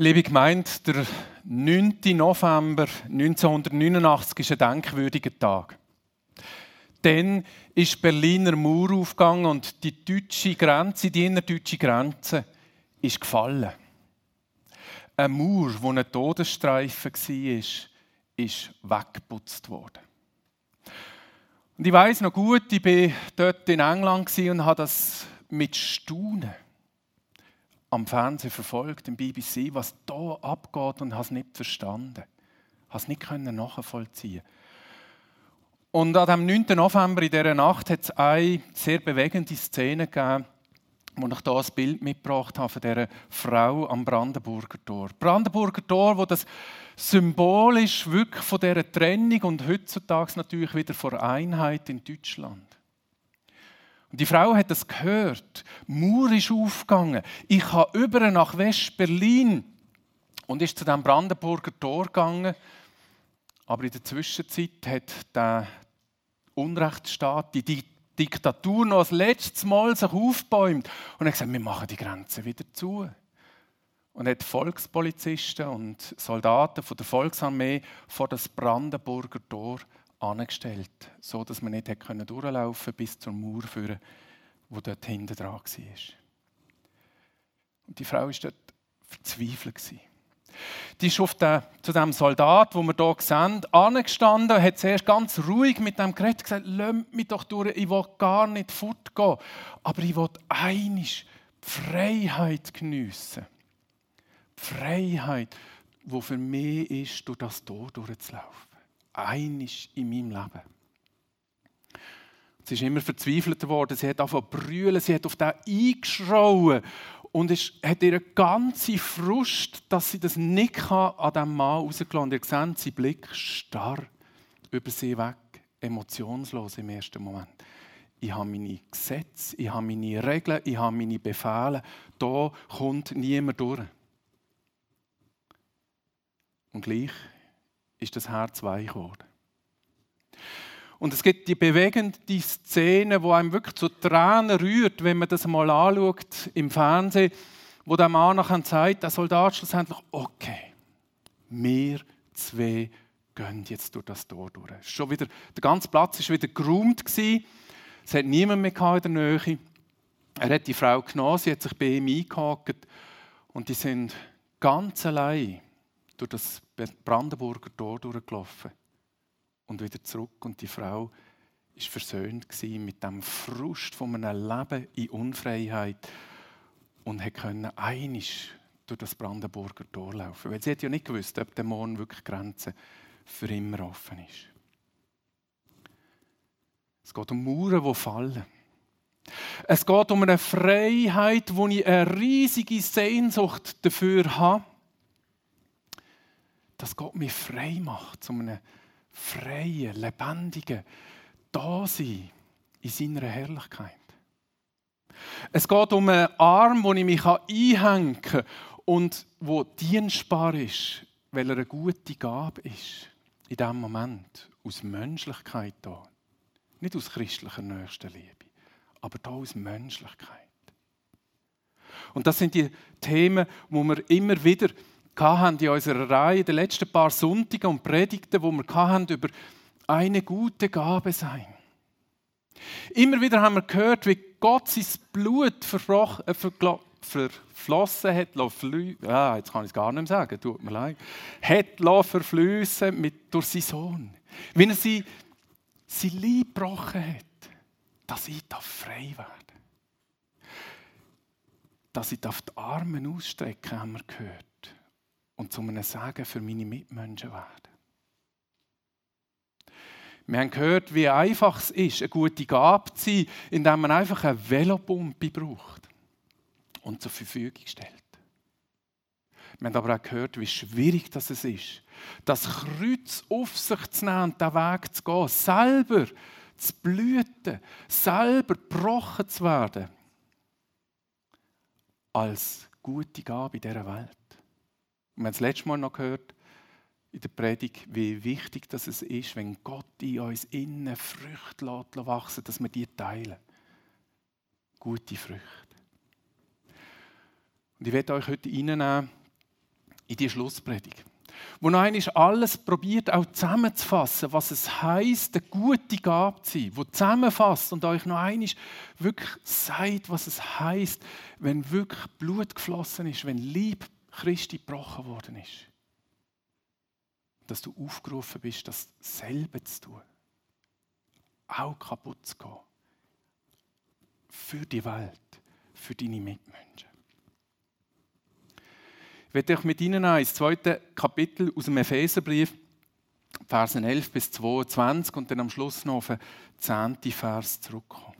Liebe Gemeinde, der 9. November 1989 ist ein denkwürdiger Tag. Dann ist Berliner Mauer aufgegangen und die deutsche Grenze, die innerdeutsche Grenze, ist gefallen. Eine Mauer, die ein Todesstreifen war, ist weggeputzt worden. Und ich weiß noch gut, ich war dort in England und habe das mit Staunen am Fernsehen verfolgt, im BBC, was da abgeht und habe es nicht verstanden. Habe es nicht nachvollziehen Und an dem 9. November in dieser Nacht hat es eine sehr bewegende Szene gegeben, wo ich hier ein Bild mitgebracht habe von dieser Frau am Brandenburger Tor. Brandenburger Tor, wo das symbolisch wirklich von dieser Trennung und heutzutage natürlich wieder von Einheit in Deutschland. Und die Frau hat das gehört. Mauer ist aufgegangen. Ich habe über nach West-Berlin und ist zu dem Brandenburger Tor gegangen. Aber in der Zwischenzeit hat der Unrechtsstaat, die Diktatur noch das letzte Mal sich aufbäumt und hat gesagt, wir machen die Grenze wieder zu. Und hat Volkspolizisten und Soldaten von der Volksarmee vor das Brandenburger Tor angestellt, so dass man nicht durchlaufen konnte bis zur Mauer führen, wo dort hinten dran war. Und die Frau war dort verzweifelt. Die ist auf den, zu dem Soldat, wo wir hier sehen, angestanden, hat zuerst ganz ruhig mit dem Gerät gesagt, lass mich doch durch, ich will gar nicht fortgehen, aber ich will einig Freiheit geniessen. Die Freiheit, die für mich ist, durch das Tor durchzulaufen einig in meinem Leben. Sie ist immer verzweifelt worden. Sie hat angefangen zu brüllen. Sie hat auf den eingeschrauen. Und es hat ihre ganze Frust, dass sie das nicht kann, an diesem Mann rausgelassen Ihr seht, sein Blick starr über sie weg, emotionslos im ersten Moment. Ich habe meine Gesetze, ich habe meine Regeln, ich habe meine Befehle. Da kommt niemand durch. Und gleich ist das Herz weich geworden. Und es gibt die bewegende Szene, wo einem wirklich zu Tränen rührt, wenn man das mal anschaut im Fernsehen, wo der Mann nachher sagt, der Soldat schlussendlich, okay, wir zwei gehen jetzt durch das Tor durch. Schon wieder, der ganze Platz war wieder geräumt. Es hat niemand mehr in der Nähe. Er hat die Frau genommen, sie hat sich bei ihm eingehakt und die sind ganz allein durch das Brandenburger Tor durchgelaufen und wieder zurück. Und die Frau war versöhnt mit dem Frust von einem Leben in Unfreiheit und konnte einisch durch das Brandenburger Tor laufen. Weil sie hat ja nicht gewusst, ob der Morgen wirklich Grenze für immer offen ist. Es geht um Mauern, die fallen. Es geht um eine Freiheit, wo ich eine riesige Sehnsucht dafür habe dass Gott mich frei macht, zu einem freien, lebendigen Dasein in seiner Herrlichkeit. Es geht um einen Arm, wo ich mich einhängen kann und wo dienstbar ist, weil er eine gute Gabe ist. In diesem Moment. Aus Menschlichkeit da. Nicht aus christlicher Nächstenliebe, aber da aus Menschlichkeit. Und das sind die Themen, wo wir immer wieder hatten in unserer Reihe, die letzten paar Sonntage und Predigten, wo wir hatten, über eine gute Gabe sein. Immer wieder haben wir gehört, wie Gott sein Blut äh, verflossen hat, ah, jetzt kann ich es gar nicht mehr sagen, tut mir leid, hat verfließen mit durch seinen Sohn. Wie er sie, sein Leib gebrochen hat, dass ich frei werde. Dass ich die Arme ausstrecken, haben wir gehört und zu einem Segen für meine Mitmenschen werden. Wir haben gehört, wie einfach es ist, eine gute Gabe zu sein, indem man einfach eine Velopumpe braucht und zur Verfügung stellt. Wir haben aber auch gehört, wie schwierig das ist, das Kreuz auf sich zu nehmen und den Weg zu gehen, selber zu blüten, selber gebrochen zu werden, als gute Gabe in dieser Welt. Wir haben das letzte Mal noch gehört in der Predigt, wie wichtig das ist, wenn Gott in uns innen Früchte wachsen dass wir die teilen. Gute Früchte. Und ich werde euch heute reinnehmen in die Schlusspredigt, wo noch einmal alles probiert auch zusammenzufassen, was es heißt, eine gute Gabe zu sein, wo zusammenfasst und euch noch einmal wirklich sagt, was es heißt, wenn wirklich Blut geflossen ist, wenn Lieb Christi gebrochen worden ist. Dass du aufgerufen bist, das selbe zu tun. Auch kaputt zu gehen. Für die Welt, für deine Mitmenschen. Ich werde euch mit Ihnen ins zweite Kapitel aus dem Epheserbrief, Versen 11 bis 22 und dann am Schluss noch auf den zehnten Vers zurückkommen.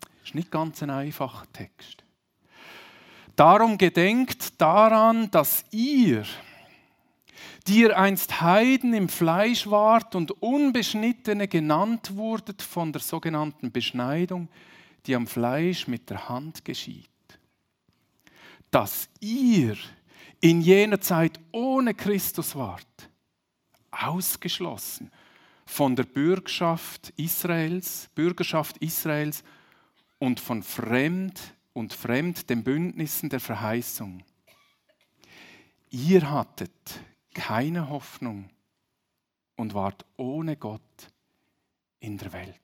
Das ist nicht ganz ein einfacher Text. Darum gedenkt daran, dass ihr, die ihr einst Heiden im Fleisch wart und Unbeschnittene genannt wurdet von der sogenannten Beschneidung, die am Fleisch mit der Hand geschieht. Dass ihr in jener Zeit ohne Christus wart, ausgeschlossen von der Bürgerschaft Israels, Bürgerschaft Israels und von fremd und fremd den Bündnissen der Verheißung. Ihr hattet keine Hoffnung und wart ohne Gott in der Welt.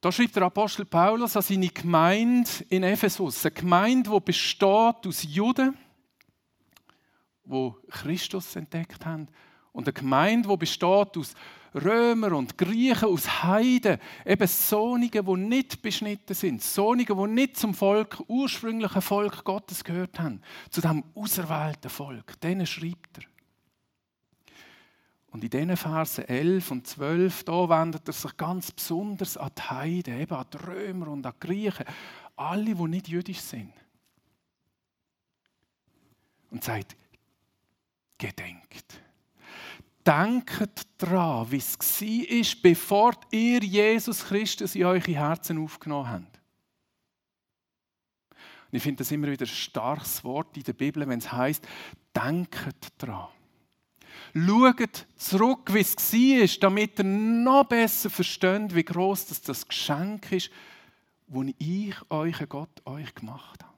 Da schreibt der Apostel Paulus an seine Gemeinde in Ephesus, eine Gemeinde, die besteht aus Juden, wo Christus entdeckt haben, und eine Gemeinde, die besteht aus Römer und Griechen, aus Heiden, eben Sonigen, die nicht beschnitten sind, Sonigen, die nicht zum Volk, ursprünglichen Volk Gottes gehört haben, zu dem auserwählten Volk. Denen schreibt er. Und in diesen Versen 11 und 12, da wendet er sich ganz besonders an die Heiden, eben an die Römer und an die Griechen, alle, die nicht jüdisch sind. Und sagt, gedenkt denkt daran, wie es war, bevor ihr Jesus Christus in eure Herzen aufgenommen habt. Und ich finde das immer wieder ein starkes Wort in der Bibel, wenn es heißt, denkt daran. Schaut zurück, wie es war, damit ihr noch besser versteht, wie groß das, das Geschenk ist, das ich, euch Gott, euch gemacht habe.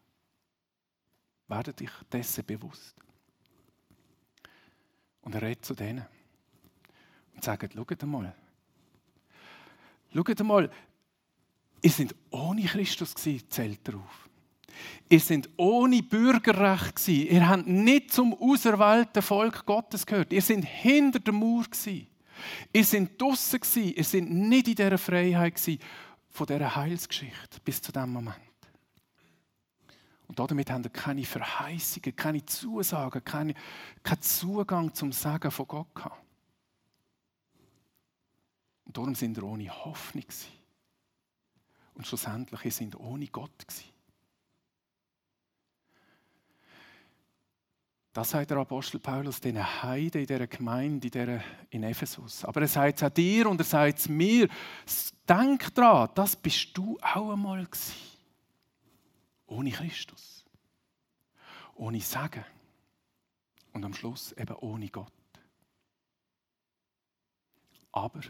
Werdet euch dessen bewusst. Und er redet zu denen und sagen, schaut mal, schaut mal, ihr seid ohne Christus gewesen, zählt darauf. Ihr seid ohne Bürgerrecht gewesen. Ihr habt nicht zum auserwählten Volk Gottes gehört. Ihr seid hinter der Mauer gewesen. Ihr seid draussen gewesen. Ihr seid nicht in dieser Freiheit gewesen von dieser Heilsgeschichte bis zu diesem Moment. Und damit haben ihr keine Verheißungen, keine Zusagen, keine, keinen Zugang zum Sagen von Gott gehabt. Und darum sind wir ohne Hoffnung. Und schlussendlich sind wir ohne Gott. Das sagt der Apostel Paulus den Heiden in dieser Gemeinde, in, dieser, in Ephesus. Aber er sagt es auch dir und er sagt es mir. Denk daran, das bist du auch einmal gewesen. Ohne Christus. Ohne Sagen. Und am Schluss eben ohne Gott. Aber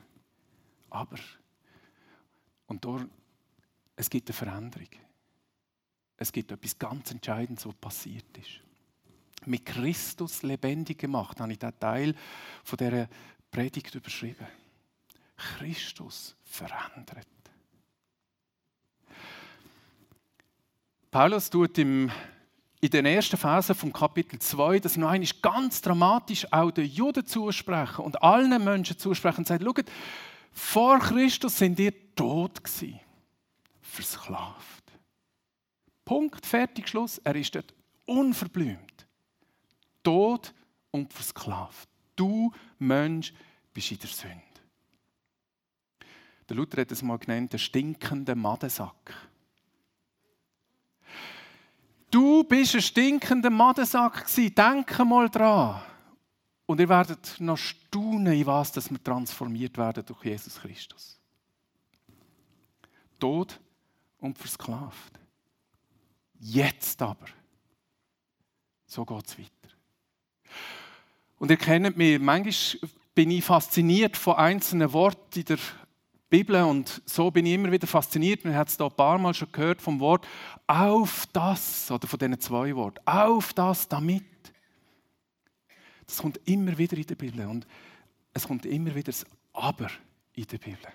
aber, und dort, es gibt eine Veränderung. Es gibt etwas ganz Entscheidendes, was passiert ist. Mit Christus lebendig gemacht, habe ich diesen Teil von dieser Predigt überschrieben. Christus verändert. Paulus tut im, in den ersten Phasen vom Kapitel 2 das noch einmal ganz dramatisch auch den Juden zusprechen und allen Menschen zusprechen und sagt, schaut, vor Christus sind ihr tot gewesen. Versklavt. Punkt, fertig, Schluss. Er ist dort unverblümt. Tot und versklavt. Du, Mensch, bist in der Sünde. Der Luther hat es mal genannt, der stinkende Madensack. Du bist ein stinkender Madensack gewesen. Denk mal dran. Und ihr werdet noch staunen, in was dass wir transformiert werden durch Jesus Christus. Tod und versklavt. Jetzt aber. So geht es weiter. Und ihr kennt mich, manchmal bin ich fasziniert von einzelnen Worten in der Bibel und so bin ich immer wieder fasziniert. Man hat es da ein paar Mal schon gehört vom Wort auf das oder von diesen zwei Worten. Auf das damit. Das kommt immer wieder in der Bibel und es kommt immer wieder das Aber in der Bibel.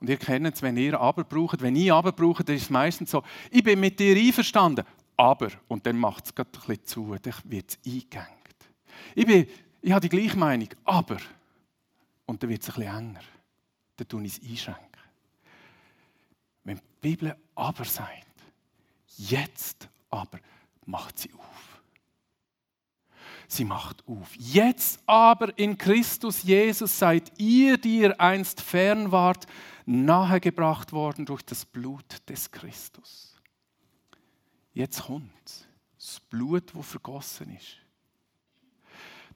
Und ihr kennt es, wenn ihr Aber braucht, wenn ich Aber brauche, dann ist es meistens so, ich bin mit dir einverstanden, aber, und dann macht es gerade ein bisschen zu, dann wird es eingegangen. Ich, bin, ich habe die gleiche Meinung, aber, und dann wird es ein bisschen enger. Dann tue ich es einschränken. Wenn die Bibel aber sagt, jetzt aber, macht sie auf. Sie macht auf. Jetzt aber in Christus Jesus seid ihr, die ihr einst fern wart, nahegebracht worden durch das Blut des Christus. Jetzt kommt das Blut, wo vergossen ist.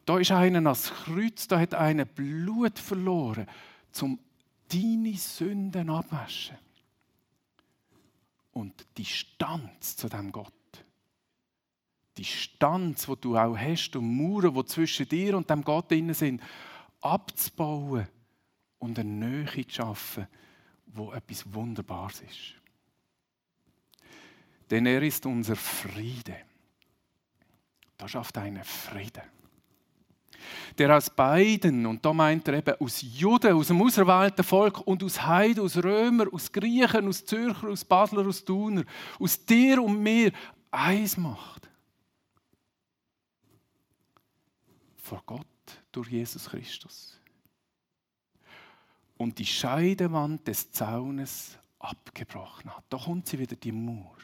Da ist einer ans Kreuz, da hat einer Blut verloren, zum deine Sünden abwaschen. Und die Distanz zu dem Gott, Distanz, wo du auch hast, und Mauern, die zwischen dir und dem Gott innen sind, abzubauen und eine Nähe zu schaffen, wo etwas Wunderbares ist. Denn er ist unser Friede. Da schafft einen Frieden. Der aus beiden, und da meint er eben aus Juden, aus dem auserwählten Volk und aus Heiden, aus Römer, aus Griechen, aus Zürcher, aus Basler, aus Thuner, aus dir und mir eins macht. Vor Gott durch Jesus Christus und die Scheidewand des Zaunes abgebrochen hat. Da kommt sie wieder, die Mauer.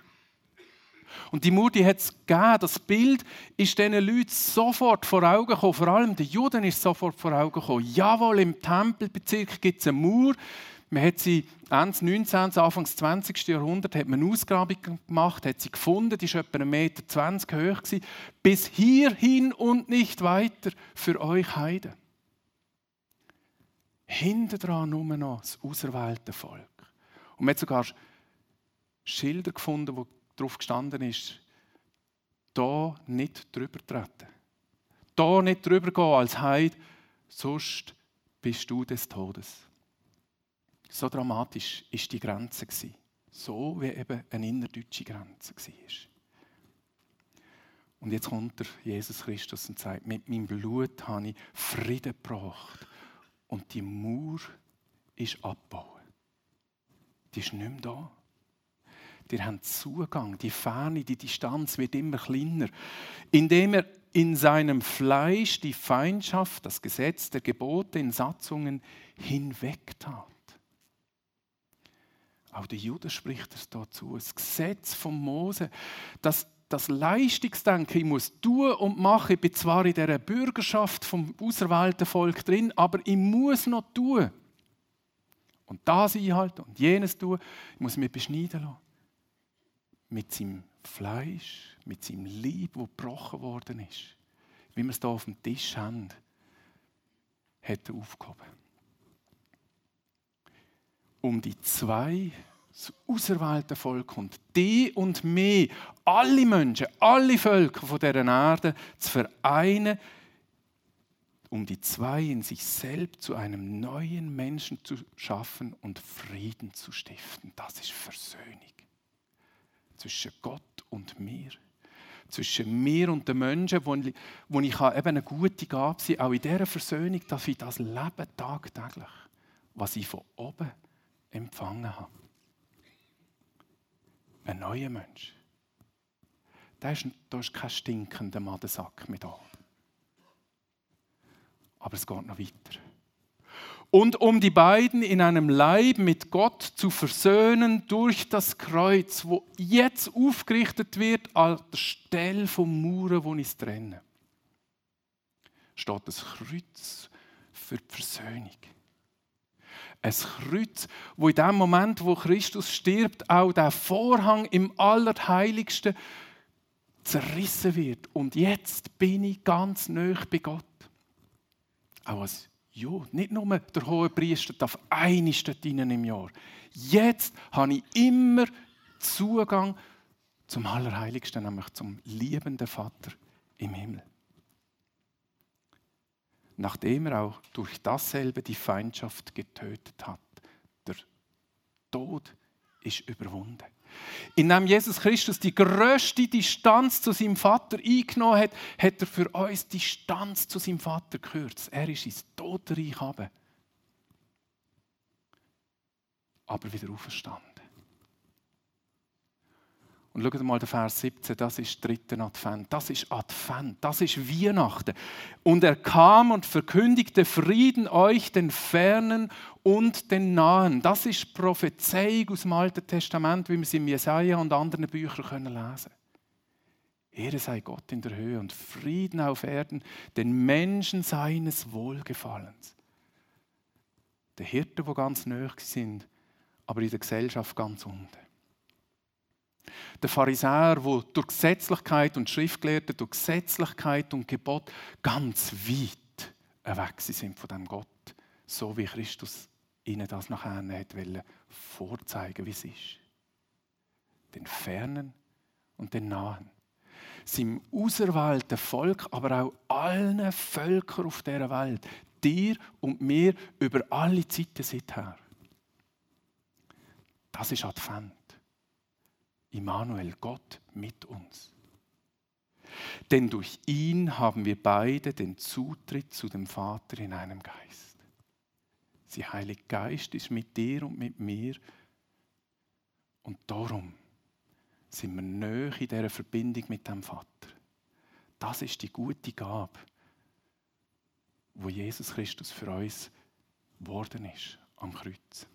Und die Mauer, die hat es gegeben. Das Bild ist diesen Leuten sofort vor Augen gekommen. Vor allem den Juden ist sofort vor Augen gekommen. Jawohl, im Tempelbezirk gibt es eine Mauer. Man hat sie Ende 19., Anfang 20. Jahrhundert hat man eine Ausgrabung gemacht, hat sie gefunden, die war etwa 1,20 Meter hoch. Gewesen. Bis hierhin und nicht weiter für euch Heiden hinten dran nur noch das auserwählte Volk. Und man hat sogar Schilder gefunden, wo drauf gestanden ist, da nicht drüber treten. Da nicht drüber gehen als Heid, sonst bist du des Todes. So dramatisch ist die Grenze So wie eben eine innerdeutsche Grenze war. Und jetzt kommt der Jesus Christus und sagt, mit meinem Blut habe ich Frieden gebracht und die Mauer ist abgebaut. Die ist nicht mehr da. Die haben Zugang, die Ferne, die Distanz wird immer kleiner, indem er in seinem Fleisch die Feindschaft, das Gesetz der Gebote in Satzungen hinwegtat. Auch der Jude spricht es dazu. Das Gesetz von Mose, das das Leistungsdenken, ich muss tun und machen. Ich bin zwar in dieser Bürgerschaft vom auserwählten Volk drin, aber ich muss noch tun. Und das einhalten und jenes tun. Ich muss mich beschneiden lassen. Mit seinem Fleisch, mit seinem Leib, das gebrochen worden ist. Wie wir es hier auf dem Tisch haben, hat er aufgehoben. Um die zwei das auserwählte Volk und die und mich, alle Menschen, alle Völker von dieser Erde zu vereinen, um die zwei in sich selbst zu einem neuen Menschen zu schaffen und Frieden zu stiften. Das ist Versöhnung zwischen Gott und mir. Zwischen mir und den Menschen, wo ich, wo ich eben eine gute Gabe sein auch in dieser Versöhnung, dass ich das lebe tagtäglich, was ich von oben empfangen habe ein neuer Mensch. Da ist, da ist kein stinkender Madensack mehr da. Aber es geht noch weiter. Und um die beiden in einem Leib mit Gott zu versöhnen durch das Kreuz, wo jetzt aufgerichtet wird an der Stelle vom Mauern, wo es trenne, steht das Kreuz für die Versöhnung ein Kreuz, wo in dem Moment, wo Christus stirbt, auch der Vorhang im Allerheiligsten zerrissen wird. Und jetzt bin ich ganz nah bei Gott. Auch als Jude, nicht nur der hohe Priester darf eine dort im Jahr. Jetzt habe ich immer Zugang zum Allerheiligsten, nämlich zum liebenden Vater im Himmel. Nachdem er auch durch dasselbe die Feindschaft getötet hat. Der Tod ist überwunden. Indem Jesus Christus die größte Distanz zu seinem Vater eingenommen hat, hat er für uns die Distanz zu seinem Vater gekürzt. Er ist ins Totenreich. Aber wieder auferstanden. Und schaut mal den Vers 17, das ist dritter Advent, das ist Advent, das ist Weihnachten. Und er kam und verkündigte Frieden euch, den Fernen und den Nahen. Das ist Prophezeiung aus dem Alten Testament, wie wir sie in Jesaja und anderen Büchern können lesen Ehre sei Gott in der Höhe und Frieden auf Erden, den Menschen seines Wohlgefallens. Die Hirten, die ganz nahe sind, aber in der Gesellschaft ganz unten. Der Pharisäer, wo durch Gesetzlichkeit und Schriftgelehrte, durch Gesetzlichkeit und Gebot ganz weit weg sind von dem Gott, so wie Christus ihnen das nachher nicht vorzeigen, wie es ist. Den Fernen und den Nahen. Seinem auserwählten Volk, aber auch allen Völkern auf dieser Welt. Dir und mir über alle Zeiten seither. Das ist Advent. Immanuel, Gott mit uns. Denn durch ihn haben wir beide den Zutritt zu dem Vater in einem Geist. Sie Heilige Geist ist mit dir und mit mir. Und darum sind wir näher in dieser Verbindung mit dem Vater. Das ist die gute Gabe, wo Jesus Christus für uns geworden ist am Kreuz.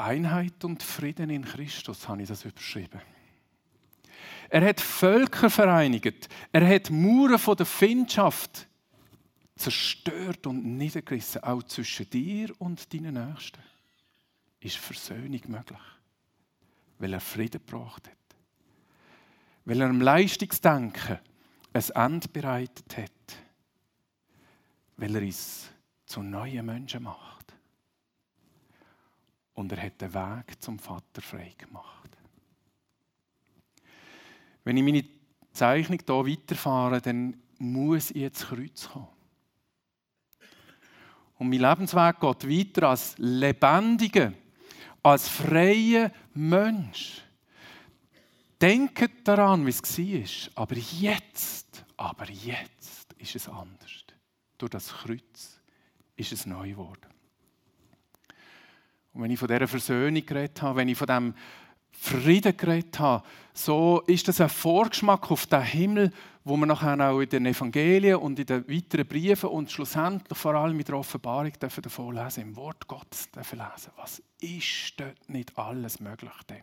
Einheit und Frieden in Christus, habe ich das überschrieben. Er hat Völker vereinigt. Er hat Mauern von der Findschaft zerstört und niedergerissen. Auch zwischen dir und deinen Nächsten ist Versöhnung möglich. Weil er Frieden gebracht hat. Weil er im Leistungsdenken ein Ende bereitet hat. Weil er uns zu neuen Menschen macht und er hat den Weg zum Vater frei gemacht. Wenn ich meine Zeichnung hier weiterfahre, dann muss ich jetzt Kreuz kommen. Und mein Lebensweg geht weiter als lebendiger, als freier Mensch. Denkt daran, wie es war. Aber jetzt, aber jetzt ist es anders. Durch das Kreuz ist es neu geworden. Und wenn ich von dieser Versöhnung geredet habe, wenn ich von diesem Frieden geredet habe, so ist das ein Vorgeschmack auf den Himmel, wo wir nachher auch in den Evangelien und in den weiteren Briefen und schlussendlich vor allem mit der Offenbarung dürfen davon lesen, im Wort Gottes dürfen lesen. Was ist dort nicht alles möglich denn?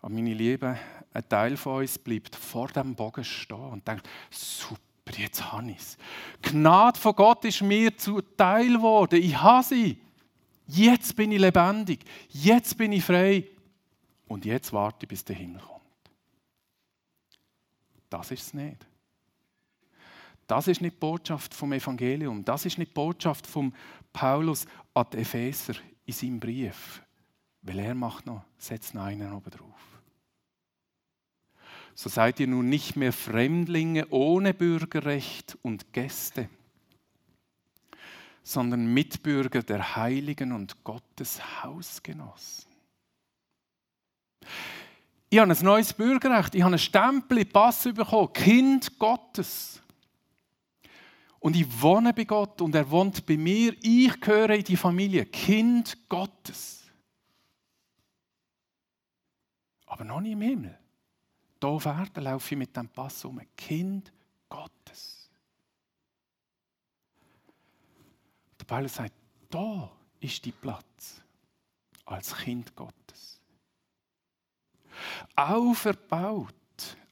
Aber meine Lieben, ein Teil von uns bleibt vor dem Bogen stehen und denkt, super aber jetzt habe ich es. Gnade von Gott ist mir zuteil geworden. Ich habe sie. Jetzt bin ich lebendig. Jetzt bin ich frei. Und jetzt warte ich, bis der Himmel kommt. Das ist es nicht. Das ist nicht die Botschaft vom Evangelium. Das ist nicht die Botschaft von Paulus an die Epheser in seinem Brief. Weil er macht noch, setzt noch einen oben drauf so seid ihr nun nicht mehr Fremdlinge ohne Bürgerrecht und Gäste, sondern Mitbürger der Heiligen und Gottes Hausgenossen. Ich habe ein neues Bürgerrecht, ich habe einen Stempel, Pass bekommen, Kind Gottes. Und ich wohne bei Gott und er wohnt bei mir. Ich gehöre in die Familie, Kind Gottes. Aber noch nicht im Himmel hier auf Erden laufe ich mit dem Pass um. Kind Gottes. Der Paulus sagt, da ist die Platz als Kind Gottes. Auferbaut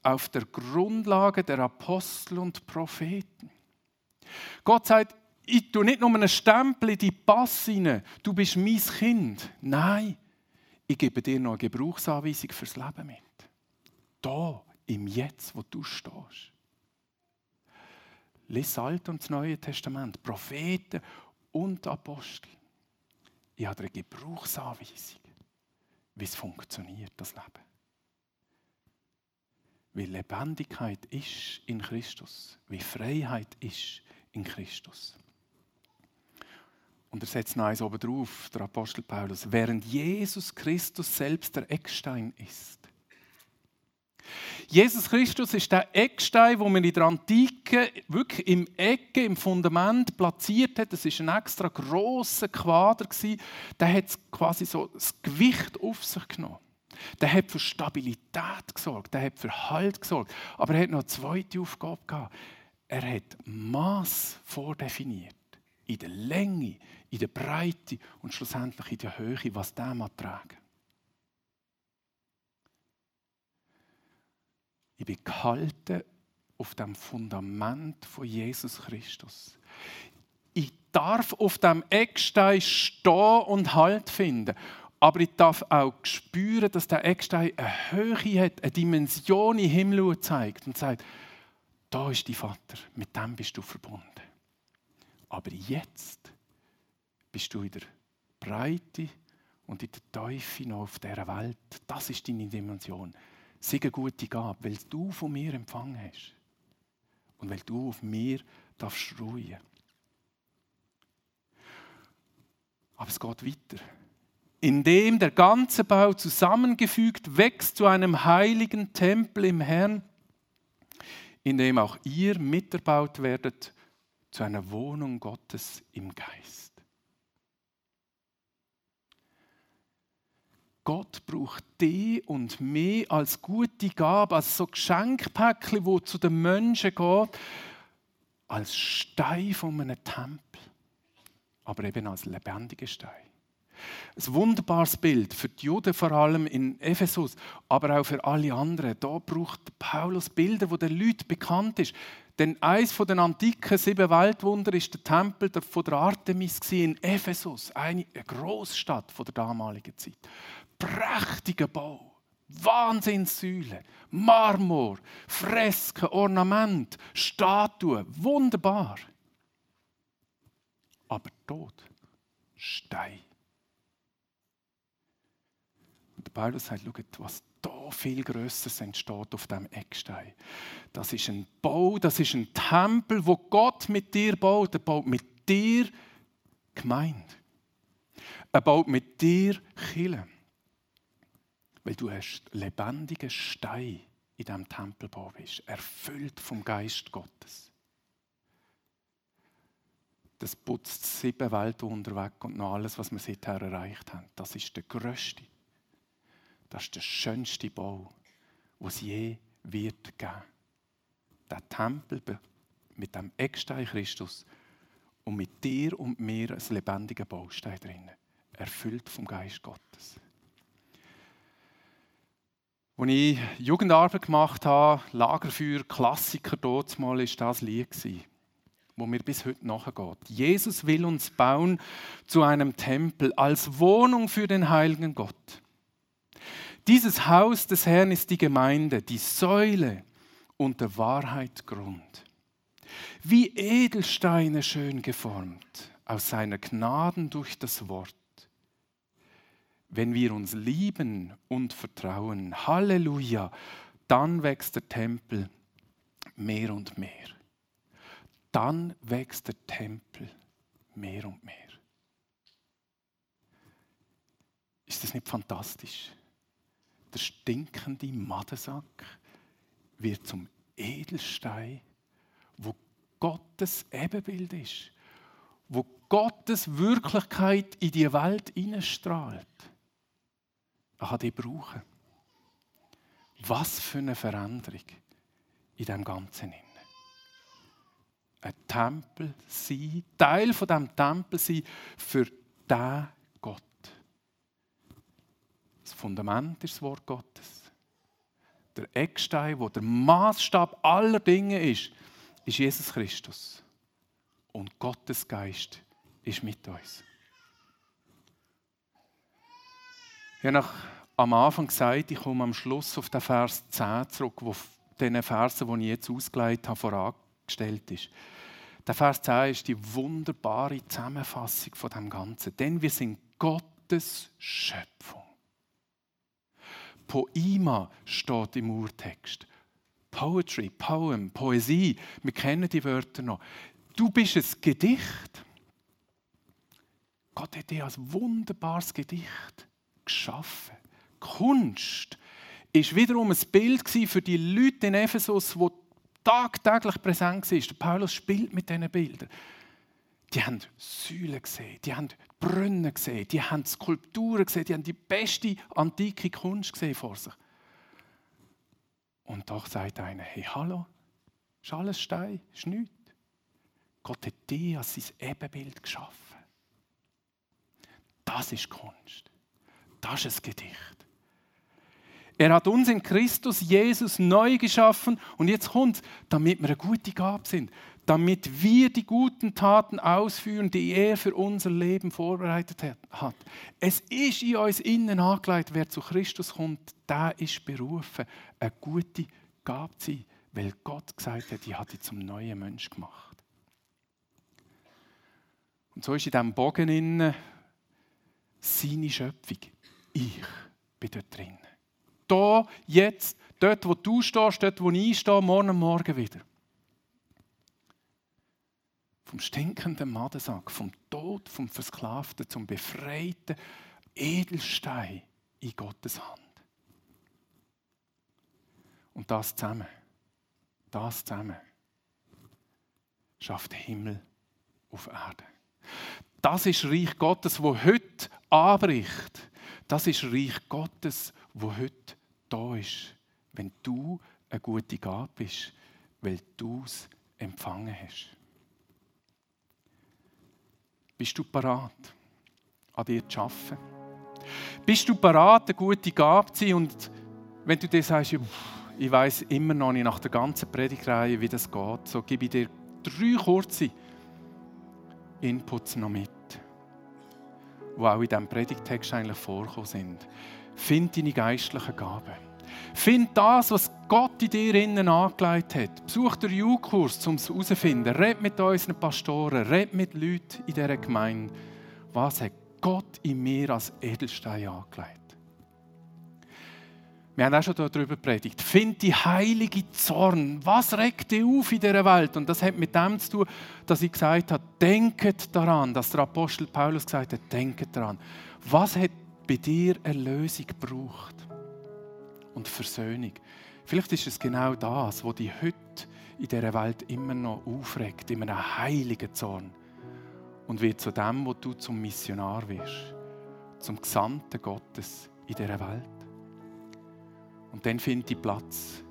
auf der Grundlage der Apostel und Propheten. Gott sagt, ich tue nicht nur einen Stempel in die Pass rein, du bist mein Kind. Nein, ich gebe dir noch eine Gebrauchsanweisung fürs Leben mit da, im Jetzt, wo du stehst. Lies Alte und das Neue Testament, Propheten und Apostel. Ich habe eine Gebrauchsanweisung, wie es funktioniert, das Leben. wie Lebendigkeit ist in Christus, wie Freiheit ist in Christus. Und er setzt noch eins oben drauf, der Apostel Paulus, während Jesus Christus selbst der Eckstein ist. Jesus Christus ist der Eckstein, wo man in der Antike wirklich im Ecke, im Fundament platziert hat. Das ist ein extra grosser Quader Der hat quasi so das Gewicht auf sich genommen. Der hat für Stabilität gesorgt, der hat für Halt gesorgt. Aber er hat noch eine zweite Aufgabe gehabt. Er hat Maß vordefiniert. In der Länge, in der Breite und schlussendlich in der Höhe, was der tragen. Ich bin gehalten auf dem Fundament von Jesus Christus. Ich darf auf dem Eckstein stehen und Halt finden. Aber ich darf auch spüren, dass der Eckstein eine Höhe hat, eine Dimension im Himmel zeigt und sagt, da ist dein Vater, mit dem bist du verbunden. Aber jetzt bist du in der Breite und in der Teufel auf dieser Welt. Das ist deine Dimension. Sei eine gute Gabe, weil du von mir empfangen hast. Und weil du auf mir darfst ruhen. Aber es geht weiter. Indem der ganze Bau zusammengefügt wächst zu einem heiligen Tempel im Herrn, in dem auch ihr miterbaut werdet zu einer Wohnung Gottes im Geist. Gott braucht dich und mich als gute Gabe, als so Geschenkpäckchen, wo zu den Menschen geht, als Stein von einem Tempel, aber eben als lebendiger Stein. Ein wunderbares Bild für die Juden vor allem in Ephesus, aber auch für alle anderen. Da braucht Paulus Bilder, wo den Leuten bekannt ist. Denn eines von den antiken sieben Weltwunder ist der Tempel von der Artemis in Ephesus, eine Großstadt der damaligen Zeit. Prächtiger Bau, Wahnsinnssäulen, Marmor, Fresken, Ornament, Statuen, wunderbar. Aber tot, Stein. Und Paulus sagt, schaut, was da viel Größeres entsteht auf dem Eckstein. Das ist ein Bau, das ist ein Tempel, wo Gott mit dir baut. Er baut mit dir Gemeinde. Er baut mit dir Kille. Weil du hast lebendige Stein in diesem Tempelbau bist, erfüllt vom Geist Gottes. Das putzt sieben Weltwunder weg und noch alles, was wir seither erreicht haben. Das ist der größte das ist der schönste Bau, es je wird geben. Der Tempel mit dem Eckstein Christus und mit dir und mir ein lebendiger Baustein drin, erfüllt vom Geist Gottes. Als ich Jugendarbeit gemacht habe, Lagerfeuer, Klassiker dort mal, war das Lied, wo mir bis heute nachgeht. Jesus will uns bauen zu einem Tempel als Wohnung für den heiligen Gott. Dieses Haus des Herrn ist die Gemeinde, die Säule und der Wahrheit Grund. Wie Edelsteine schön geformt, aus seiner Gnaden durch das Wort. Wenn wir uns lieben und vertrauen, Halleluja, dann wächst der Tempel mehr und mehr. Dann wächst der Tempel mehr und mehr. Ist das nicht fantastisch? der stinkende Madensack wird zum Edelstein, wo Gottes Ebenbild ist, wo Gottes Wirklichkeit in die Welt hineinstrahlt. Er kann die brauchen. Was für eine Veränderung in dem Ganzen. Ein Tempel sein, Teil von dem Tempel sein für den das Fundament ist das Wort Gottes. Der Eckstein, wo der Maßstab aller Dinge ist, ist Jesus Christus. Und Gottes Geist ist mit uns. Ich habe am Anfang gesagt, ich komme am Schluss auf den Vers 10 zurück, wo den Versen, die ich jetzt ausgelegt habe, vorangestellt ist. Der Vers 10 ist die wunderbare Zusammenfassung von dem Ganzen. Denn wir sind Gottes Schöpfung. Poima steht im Urtext. Poetry, Poem, Poesie, wir kennen die Wörter noch. Du bist ein Gedicht. Gott hat dich als wunderbares Gedicht geschaffen. Kunst ist wiederum ein Bild für die Leute in Ephesus, die tagtäglich präsent. Der Paulus spielt mit diesen Bildern. Die haben Säulen gesehen, die haben Brunnen gesehen, die haben Skulpturen gesehen, die haben die beste antike Kunst gesehen vor sich. Und doch sagt einer, hey, hallo, ist alles Stein, ist nichts. Gott hat dich als sein Ebenbild geschaffen. Das ist Kunst. Das ist ein Gedicht. Er hat uns in Christus Jesus neu geschaffen und jetzt kommt, damit wir eine gute Gabe sind, damit wir die guten Taten ausführen, die er für unser Leben vorbereitet hat. Es ist in uns innen angelegt, wer zu Christus kommt, der ist berufen, eine gute Gabe zu sein, weil Gott gesagt hat, ich habe dich zum neuen Mensch gemacht. Und so ist in diesem Bogen innen seine Schöpfung. Ich bin dort drin. Da, jetzt, dort, wo du stehst, dort, wo ich stehe, morgen Morgen wieder. Vom stinkenden Madensack, vom Tod, vom Versklavten zum befreiten Edelstein in Gottes Hand. Und das zusammen, das zusammen schafft Himmel auf Erde. Das ist Reich Gottes, wo heute anbricht. Das ist Reich Gottes, wo heute da ist, wenn du eine gute Gabe bist, weil du es empfangen hast. Bist du parat, an dir zu arbeiten? Bist du parat, eine gute Gabe zu sein? Und wenn du dir sagst, ich weiß immer noch nicht nach der ganzen Predigtreihe, wie das geht, so gebe ich dir drei kurze Inputs noch mit, die auch in diesem Predigtext eigentlich vorkommen sind. Find deine geistlichen Gaben. Find das, was Gott in dir innen angelegt hat. Besuch den Jugendkurs, um es herauszufinden. Red mit unseren Pastoren, red mit Leuten in dieser Gemeinde. Was hat Gott in mir als Edelstein angelegt? Wir haben auch schon darüber predigt. Find die heilige Zorn. Was regt dich auf in dieser Welt? Und das hat mit dem zu tun, dass ich gesagt habe, denket daran, dass der Apostel Paulus gesagt hat, denket daran. Was hat bei dir Erlösung gebraucht? Und Versöhnung. Vielleicht ist es genau das, was dich heute in dieser Welt immer noch aufregt, in einem heiligen Zorn. Und wird zu dem, wo du zum Missionar wirst, zum Gesandten Gottes in dieser Welt. Und dann finde ich Platz.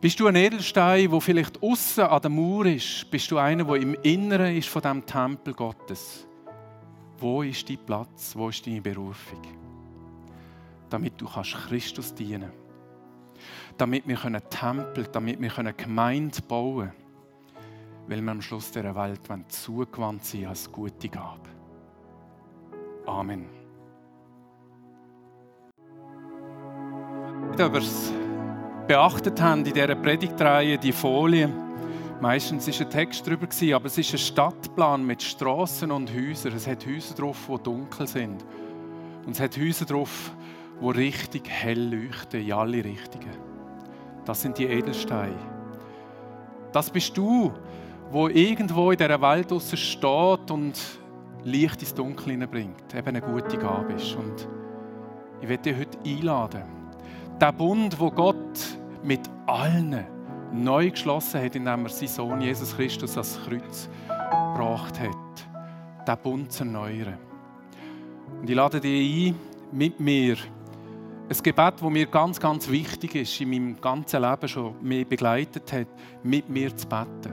Bist du ein Edelstein, wo vielleicht außen an der Mauer ist? Bist du einer, der im Inneren ist von dem Tempel Gottes? Wo ist dein Platz? Wo ist deine Berufung? Damit du kannst Christus dienen. Damit wir können Tempel, damit wir können Gemeinde bauen, weil wir am Schluss der Welt zugewandt sein als gute Gabe. Amen. Ob ihr es beachtet habt in dieser Predigtreihe, die Folie. Meistens war ein Text darüber, aber es ist ein Stadtplan mit Straßen und Häusern. Es hat Häuser drauf, die dunkel sind. Und es hat Häuser drauf, die richtig hell leuchten, in alle Richtungen. Das sind die Edelsteine. Das bist du, wo irgendwo in dieser Welt draussen steht und Licht ins Dunkel hineinbringt. Eben eine gute Gabe ist. Und ich werde dich heute einladen der Bund, wo Gott mit allen neu geschlossen hat, indem er seinen Sohn Jesus Christus ans Kreuz gebracht hat, den Bund zu erneuern. Und ich lade dich ein, mit mir ein Gebet, das mir ganz, ganz wichtig ist, in meinem ganzen Leben schon mich begleitet hat, mit mir zu beten.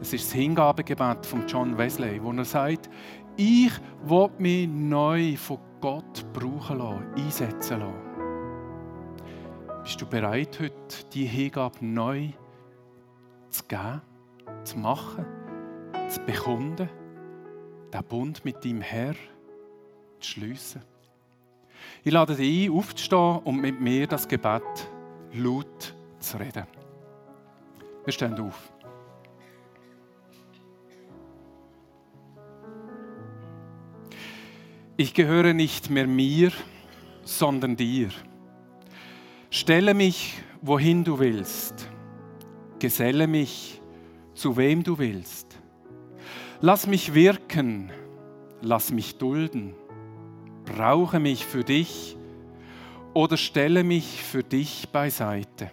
Es ist das Hingabegebet von John Wesley, wo er sagt, ich will mich neu von Gott brauchen lassen, einsetzen lassen. Bist du bereit, heute die Hingabe neu zu geben, zu machen, zu bekunden, den Bund mit deinem Herr zu schliessen? Ich lade dich ein, aufzustehen und mit mir das Gebet laut zu reden. Wir stehen auf. Ich gehöre nicht mehr mir, sondern dir. Stelle mich, wohin du willst. Geselle mich, zu wem du willst. Lass mich wirken, lass mich dulden. Brauche mich für dich oder stelle mich für dich beiseite.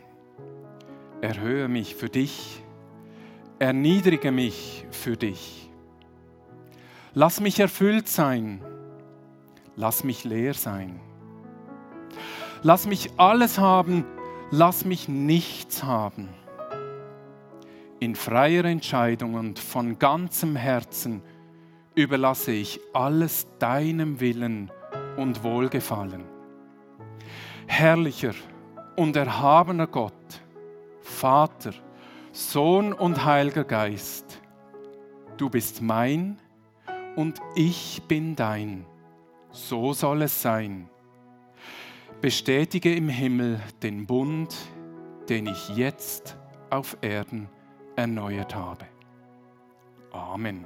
Erhöhe mich für dich, erniedrige mich für dich. Lass mich erfüllt sein, lass mich leer sein. Lass mich alles haben, lass mich nichts haben. In freier Entscheidung und von ganzem Herzen überlasse ich alles deinem Willen und Wohlgefallen. Herrlicher und erhabener Gott, Vater, Sohn und Heiliger Geist, du bist mein und ich bin dein. So soll es sein. Bestätige im Himmel den Bund, den ich jetzt auf Erden erneuert habe. Amen.